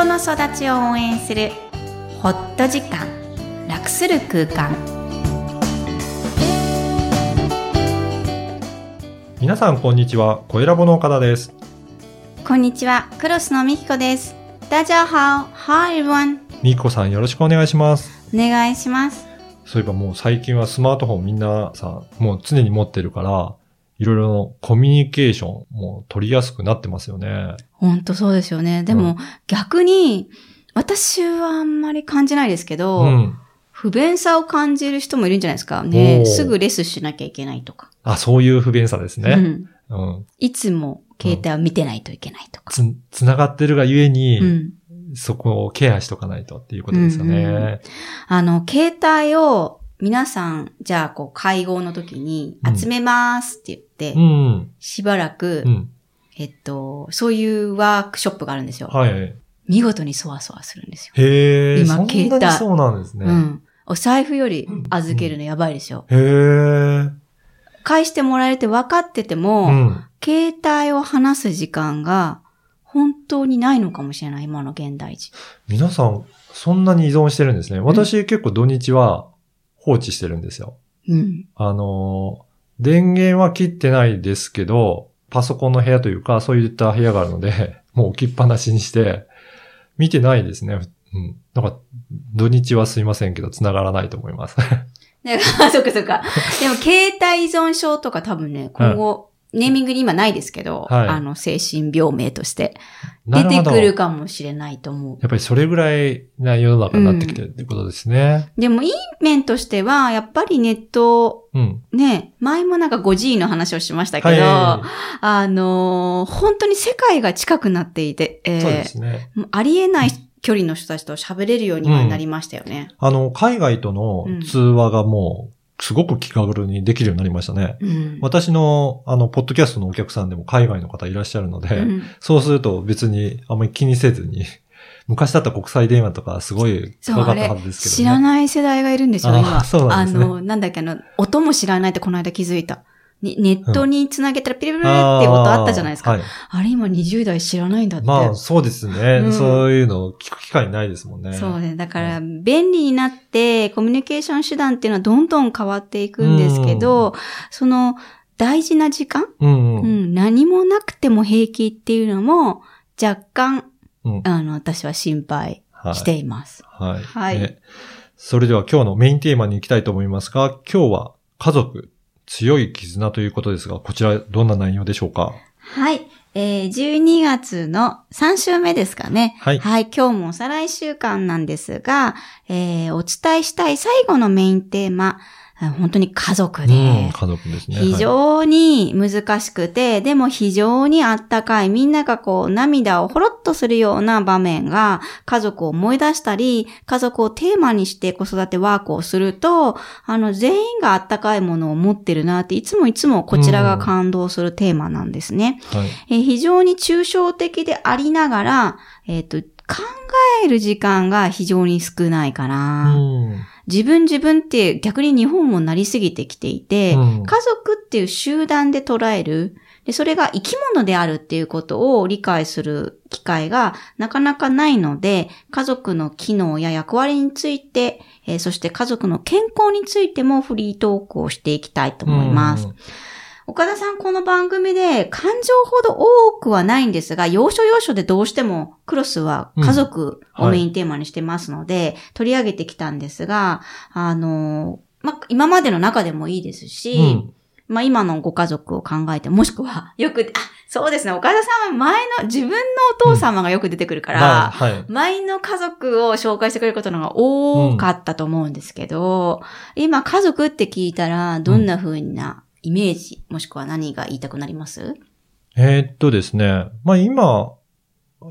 人の育ちを応援するホット時間楽する空間。皆さんこんにちは、小ラボの岡田です。こんにちはクロスのみきこです。大家好 Hi everyone みきこさんよろしくお願いします。お願いします。そういえばもう最近はスマートフォンみんなさ、もう常に持ってるから、いろいろのコミュニケーションも取りやすくなってますよね。ほんとそうですよねでも、うん逆に私はあんまり感じないですけど、うん。不便さを感じる人もいるんじゃないですかねすぐレスしなきゃいけないとか、あ、そういう不便さですね。うん、うん。いつも携帯を見てないといけないとか、つ、つながってるがゆえに、うんそこをケアしとかないとっていうことですよね。うんうんあの、携帯を皆さん、じゃあ、こう、会合の時にうん集めますって言って、うん。しばらく、うん。えっと、そういうワークショップがあるんですよ。はい。見事にそわそわするんですよ。へえ、今携帯にそうなんですね。うん。お財布より預けるのやばいですよ。へえ。返してもらえて分かってても、うん。携帯を離す時間が本当にないのかもしれない、今の現代人。皆さん、そんなに依存してるんですね。私結構土日は放置してるんですよ。うん。あのー、電源は切ってないですけど、パソコンの部屋というか、そういった部屋があるので、もう置きっぱなしにして、見てないですね。うん。なんか、土日はすいませんけど、繋がらないと思います。ね、あそっかそっか。でも、携帯依存症とか多分ね、今後、ネーミングに今ないですけど、はいあの、精神病名として出てくるかもしれないと思う。やっぱりそれぐらいな世の中になってきてるってことですね。でも、いい面としては、やっぱりネット、うん。ね、前もなんか 5G の話をしましたけど、はあのー本当に世界が近くなっていて、えい。ーそうですね。ありえない距離の人たちと喋れるようにはなりましたよね。あの、海外との通話がもう、すごく気軽にできるようになりましたね。うん。私の、あの、ポッドキャストのお客さんでも海外の方いらっしゃるので、うんそうすると別にあんまり気にせずに、昔だったら国際電話とかすごい高かったはずですけどね。知らない世代がいるんですよ、あ今。そうなんですねあの、なんだっけ、あの、音も知らないってこの間気づいた。にネットにつなげたらピリピリって音あったじゃないですか。あ,、はい。れ今20代知らないんだって。まあ、そうですね、うんそういうのを聞く機会ないですもんね。そうね。だから、便利になって、コミュニケーション手段っていうのはどんどん変わっていくんですけど、その、大事な時間、うんううん。ん、何もなくても平気っていうのも、若干、うんあの、私は心配はいしています。はい。はいねそれでは今日のメインテーマに行きたいと思いますが、今日は家族、強い絆ということですが、こちらどんな内容でしょうか？はい。えー、12月の3週目ですかね。はいはい。今日もおさらい週間なんですが、えー、お伝えしたい最後のメインテーマ、あ本当に家族で、うん、家族ですね。非常に難しくて、でも非常にあったかい、みんながこう涙をほろっとするような場面が家族を思い出したり、家族をテーマにして子育てワークをすると、あの全員があったかいものを持ってるなって、いつもいつもこちらが感動するテーマなんですね。はい。えー非常に抽象的でありながら、えっ、と、考える時間が非常に少ないかな。うん自分自分って逆に日本もなりすぎてきていて、うん。家族っていう集団で捉える、でそれが生き物であるっていうことを理解する機会がなかなかないので、家族の機能や役割について、えーそして家族の健康についてもフリートークをしていきたいと思います。うん岡田さん、この番組で感情ほど多くはないんですが、要所要所でどうしてもクロスは家族をメインテーマにしてますので、取り上げてきたんですが、あの、ま、今までの中でもいいですし、うん。まあ、今のご家族を考えて、もしくは、よく、あ、そうですね、岡田さんは前の、自分のお父様がよく出てくるから、まあはい。前の家族を紹介してくれることのが多かったと思うんですけど、今家族って聞いたら、どんな風なイメージ、もしくは何が言いたくなります？えーっとですね。まあ今、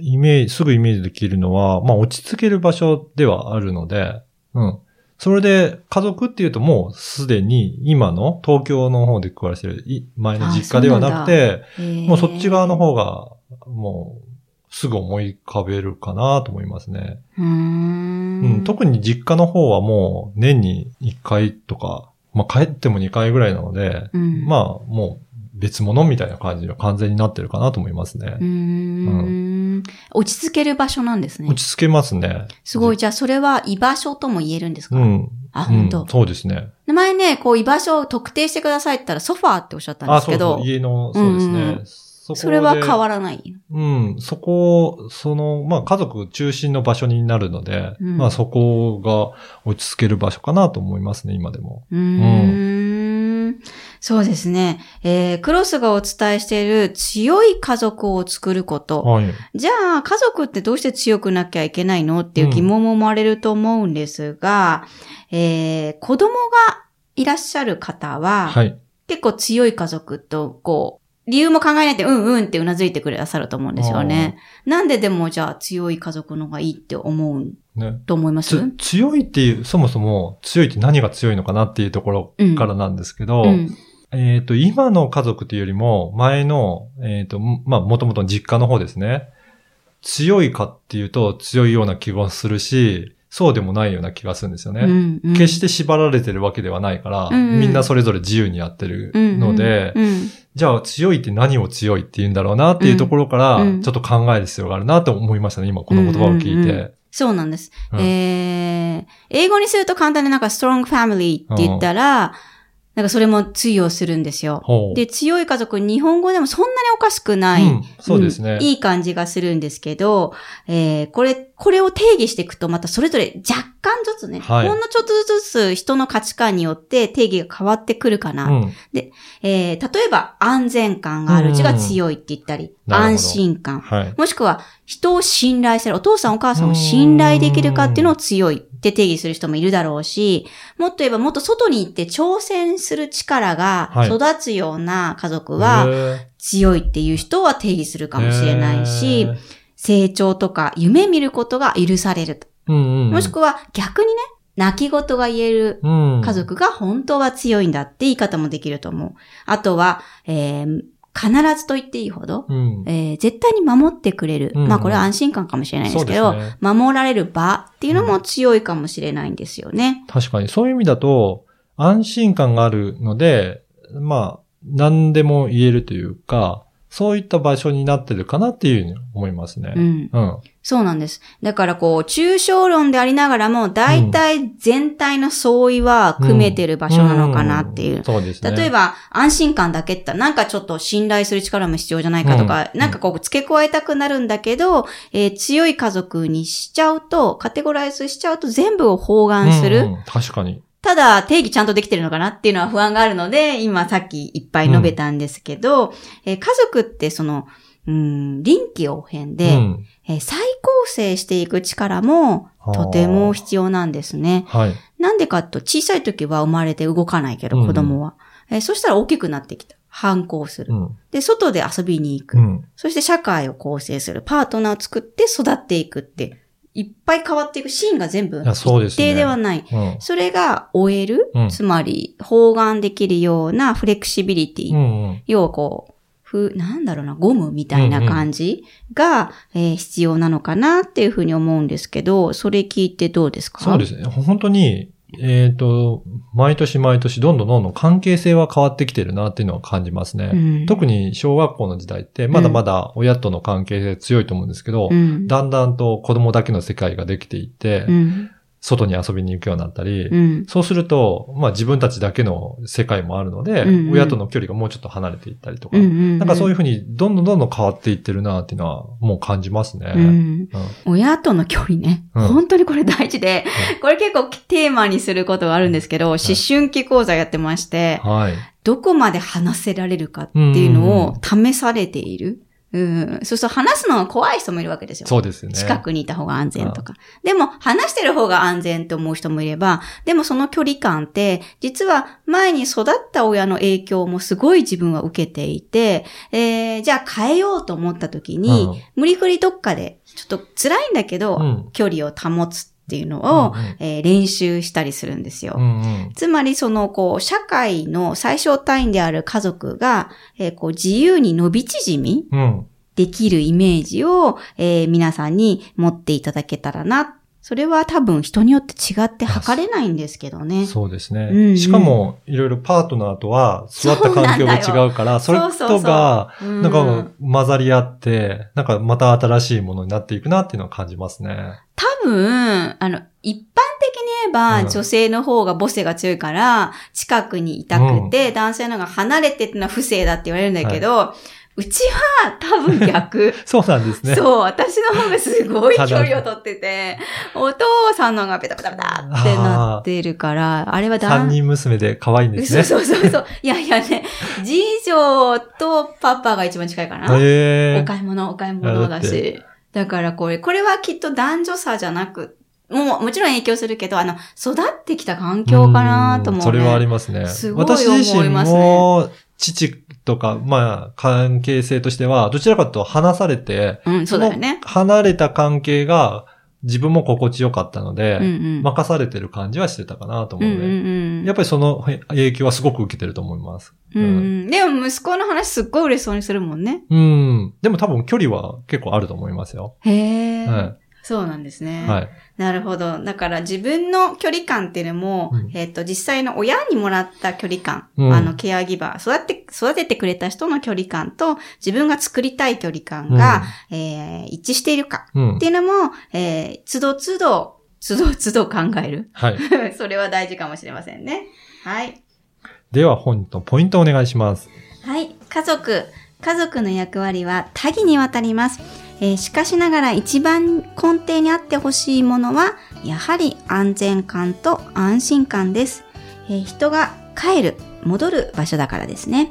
イメージ、すぐイメージできるのは、まあ落ち着ける場所ではあるので、うん。それで家族っていうともうすでに今の東京の方で暮らしてるい前の実家ではなくて、もうそっち側の方がもうすぐ思い浮かべるかなと思いますね。うーんうん、特に実家の方はもう年に1回とか、まあ帰っても2回ぐらいなので、うんまあもう別物みたいな感じが完全になってるかなと思いますね。うーんん。落ち着ける場所なんですね落。ち着けますね。すごい。じゃあ、それは居場所とも言えるんですか、うん。あ、うん本当、そうですね。前ね、こう居場所を特定してくださいって言ったらソファーっておっしゃったんであ、すけど、そうそう。家の、そうですね。うんうんそそれは変わらない？うん、そこ、その、まあ家族中心の場所になるので、うんまあそこが落ち着ける場所かなと思いますね、今でも。うーん。そうですね。えー、クロスがお伝えしている強い家族を作ること。はい。じゃあ、家族ってどうして強くなきゃいけないの？っていう疑問も生まれると思うんですが、えー、子供がいらっしゃる方は、はい。結構強い家族と、こう、理由も考えないで、うんうんってうなずいてくださると思うんですよね。なんででもじゃあ強い家族の方がいいって思うね。と思います？つ強いっていう、そもそも強いって何が強いのかなっていうところからなんですけど、うん。えっ、と、今の家族っていうよりも、前の、えっ、と、まあ、もともと実家の方ですね。強いかっていうと強いような気がするし、そうでもないような気がするんですよね。うんうん。決して縛られてるわけではないから、うんうん。みんなそれぞれ自由にやってるので、うんうんじゃあ強いって何を強いって言うんだろうなっていうところから、ちょっと考える必要があるなと思いましたね、今この言葉を聞いて。うんうんうん。そうなんです。うん。えー、英語にすると簡単になんか strong family って言ったら、なんかそれも通用するんですよ。で、強い家族、日本語でもそんなにおかしくない。うんそうですねんいい感じがするんですけど、えー、これ、これを定義していくと、またそれぞれ若干ずつね、はいほんのちょっとずつ人の価値観によって定義が変わってくるかな。うん。えー、例えば安全感があるうちが強いって言ったり、安心感。はい。もしくは、人を信頼する、お父さんお母さんを信頼できるかっていうのを強いって定義する人もいるだろうし、もっと言えばもっと外に行って挑戦する力がはい。育つような家族はへ強いっていう人は定義するかーもしれないし成長とか夢見ることが許されると。もしくは逆にね、泣き言が言えるうん。家族が本当は強いんだって言い方もできると思う。あとは、えー必ずと言っていいほど、うん。えー絶対に守ってくれる。うんまあこれは安心感かもしれないですけど、ね守られる場っていうのも強いかもしれないんですよね。確かに、そういう意味だと、安心感があるので、まあ、何でも言えるというか、そういった場所になってるかなっていうふうに思いますね。うん。うん。そうなんです。だからこう、抽象論でありながらも、大体全体の相違は組めてる場所なのかなっていう。んそうですね。例えば、安心感だけってなんかちょっと信頼する力も必要じゃないかとか、うんなんかこう、付け加えたくなるんだけど、えー強い家族にしちゃうと、カテゴライズしちゃうと全部を包含する。うんうん確かに。ただ、定義ちゃんとできてるのかなっていうのは不安があるので、今さっきいっぱい述べたんですけど、えー家族ってその、うん、臨機応変で、うん。えー再構成していく力もとても必要なんですね。はい。なんでかと、小さい時は生まれて動かないけど、うん子供は。えーそしたら大きくなってきた。反抗するう。ん。で、外で遊びに行く。うん。そして社会を構成する。パートナーを作って育っていくって、いっぱい変わっていくシーンが全部一ね定ではない。うん。それが終える、うんつまり包含できるようなフレキシビリティ。うんうん。要はこう、ふ、なんだろうな、ゴムみたいな感じが、えー必要なのかなっていうふうに思うんですけど、それ聞いてどうですか？そうですね。本当に、えっ、と、毎年毎年どんどんどんどん関係性は変わってきてるなっていうのは感じますね。うん特に小学校の時代って、まだまだ親との関係性強いと思うんですけど、うん。だんだんと子供だけの世界ができていって、うん。外に遊びに行くようになったり、うん。そうすると、まあ自分たちだけの世界もあるので、うんうん親との距離がもうちょっと離れていったりとか、うん。なんかそういうふうにどんどんどんどん変わっていってるなっていうのはもう感じますね。うん。うん親との距離ね。うん本当にこれ大事で、これ結構テーマにすることがあるんですけど、思春期講座やってまして、はい。どこまで話せられるかっていうのを試されている。うん。そうすると話すのが怖い人もいるわけですよ。そうですよね。近くにいた方が安全とか。でも、話してる方が安全と思う人もいれば、でもその距離感って、実は前に育った親の影響もすごい自分は受けていて、えー、じゃあ変えようと思った時に、うん無理くりどっかで、ちょっと辛いんだけど、うん距離を保つっていうのを、うんうんえー練習したりするんですよ。うんうんつまりその、こう、社会の最小単位である家族が、えーこう、自由に伸び縮みうん。できるイメージを、えー皆さんに持っていただけたらな。それは多分人によって違って測れないんですけどね。そうですね。うんうんしかも、いろいろパートナーとは育った環境が違うから、それとが、うなんか混ざり合って、なんかまた新しいものになっていくなっていうのは感じますね。多分、あの、一般的に言えば、うん女性の方が母性が強いから、近くにいたくて、男性の方が離れてってのは不正だって言われるんだけど、うちは多分逆。そうなんですね。そう、私の方がすごい距離を取ってて、お父さんの方がペタペタペタってなってるから、あれは三男人娘で可愛いんですね。そうそうそうそう。いやいやね、次女とパパが一番近いかな。お買い物、お買い物だし。だからこれ、これはきっと男女差じゃなく、もう、もちろん影響するけど、あの、育ってきた環境かなと思う、ね。んそれはありますね。すごい私自身思いますねも、父とか、まあ、関係性としては、どちらかと離されて、うん、そうだよね。離れた関係が自分も心地よかったので、うんうん。任されてる感じはしてたかなと思うので、うんうんうん。やっぱりその影響はすごく受けてると思います。うんうん。でも息子の話すっごい嬉しそうにするもんね。うん。でも多分距離は結構あると思いますよ。へえ。はそうなんですね。い。はい。なるほど。だから自分の距離感っていうのも、うんえっ、と、実際の親にもらった距離感、うんあの、ケアギバー、育て、育ててくれた人の距離感と、自分が作りたい距離感が、えー一致しているかうんって。いうのも、えー、つどつど、つどつど考える。はい。それは大事かもしれませんね。はい。では本日のポイントをお願いします。はい。家族。家族の役割は多岐にわたります。えーしかしながら一番根底にあってほしいものは、やはり安全感と安心感です。えー人が帰る、戻る場所だからですね。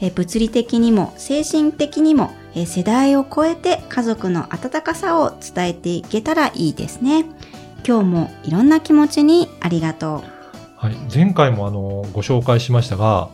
えー物理的にも精神的にも、えー世代を超えて家族の温かさを伝えていけたらいいですね。今日もいろんな気持ちにありがとう。はい。前回もあの、ご紹介しましたが、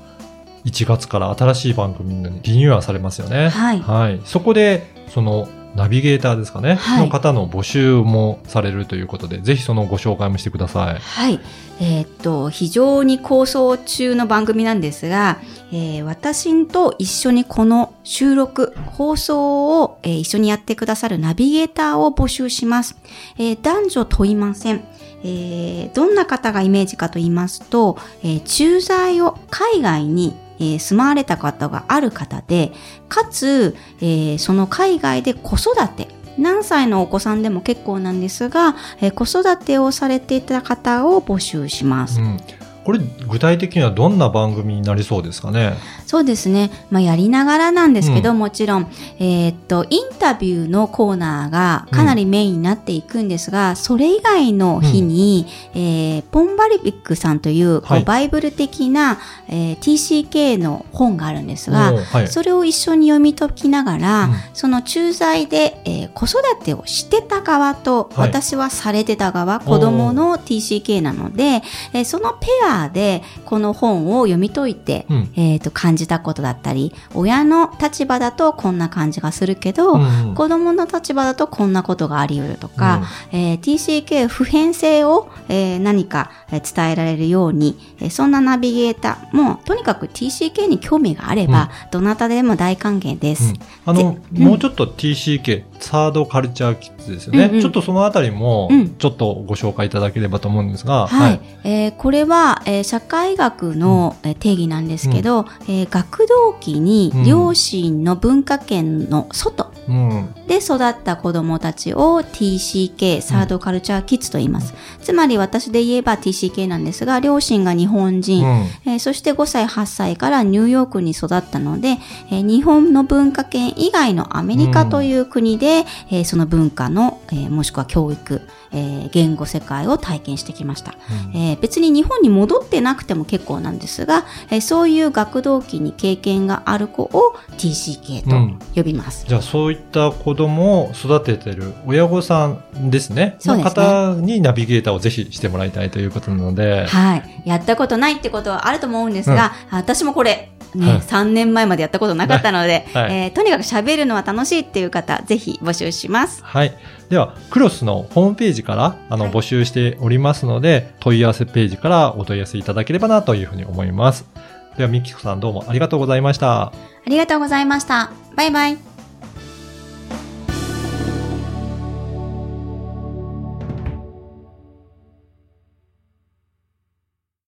1月から新しい番組にリニューアルされますよね。はいはい。そこで、その、ナビゲーターですかね。はいの方の募集もされるということで、ぜひそのご紹介もしてください。はい。えーっと、非常に構想中の番組なんですが、えー私と一緒にこの収録、放送を、えー一緒にやってくださるナビゲーターを募集します。えー男女問いません。えーどんな方がイメージかと言いますと、えー駐在を海外に、えー住まわれた方がある方で、かつ、えーその海外で子育て、何歳のお子さんでも結構なんですが、えー子育てをされていた方を募集します。うん。これ、具体的にはどんな番組になりそうですかね？そうですね。まあ、やりながらなんですけど、うん。もちろん、えーっと、インタビューのコーナーがかなりメインになっていくんですが、それ以外の日に、えーポンバリビックさんという、こうはい。バイブル的な、えー TCK の本があるんですが、はい。それを一緒に読み解きながら、うん。その駐在で、えー子育てをしてた側と、はい。私はされてた側、子供の TCK なので、えーそのペアでこの本を読み解いて、うん。えーと感じたことだったり、親の立場だとこんな感じがするけど、うん子供の立場だとこんなことがあり得るとか、えー TCK 普遍性を、えー何かえー伝えられるように、えーそんなナビゲーターもとにかく TCK に興味があれば、どなたでも大歓迎です。うん。あの、もうちょっと TCK、サードカルチャーキッズですよね。うんうん。ちょっとそのあたりもうん、ちょっとご紹介いただければと思うんですが、はい。えーこれは、えー社会学の、えー定義なんですけど、えー学童期にうん。両親の文化圏の外うん。で育った子供たちを TCK、サードカルチャーキッズと言います。つまり私で言えば TCK なんですが、両親が日本人、うん。えーそして5歳、8歳からニューヨークに育ったので、えー日本の文化圏以外のアメリカという国で、えーその文化の、えーもしくは教育、えー言語世界を体験してきました。えー別に日本に戻ってなくても結構なんですが、えーそういう学童期に経験がある子を TCK うんと呼びます。じゃあそういった子供を育ててる親御さんですね。のそうですね方にナビゲーターをぜひしてもらいたいということなので、はい。やったことないってことはあると思うんですが、私もこれ、ね、はい3年前までやったことなかったので、はいえーとにかく喋るのは楽しいっていう方、ぜひ募集します。はい。では、クロスのホームページから、あの、はい募集しておりますので、問い合わせページからお問い合わせいただければなというふうに思います。では、ミキコさんどうもありがとうございました。ありがとうございました。バイバイ。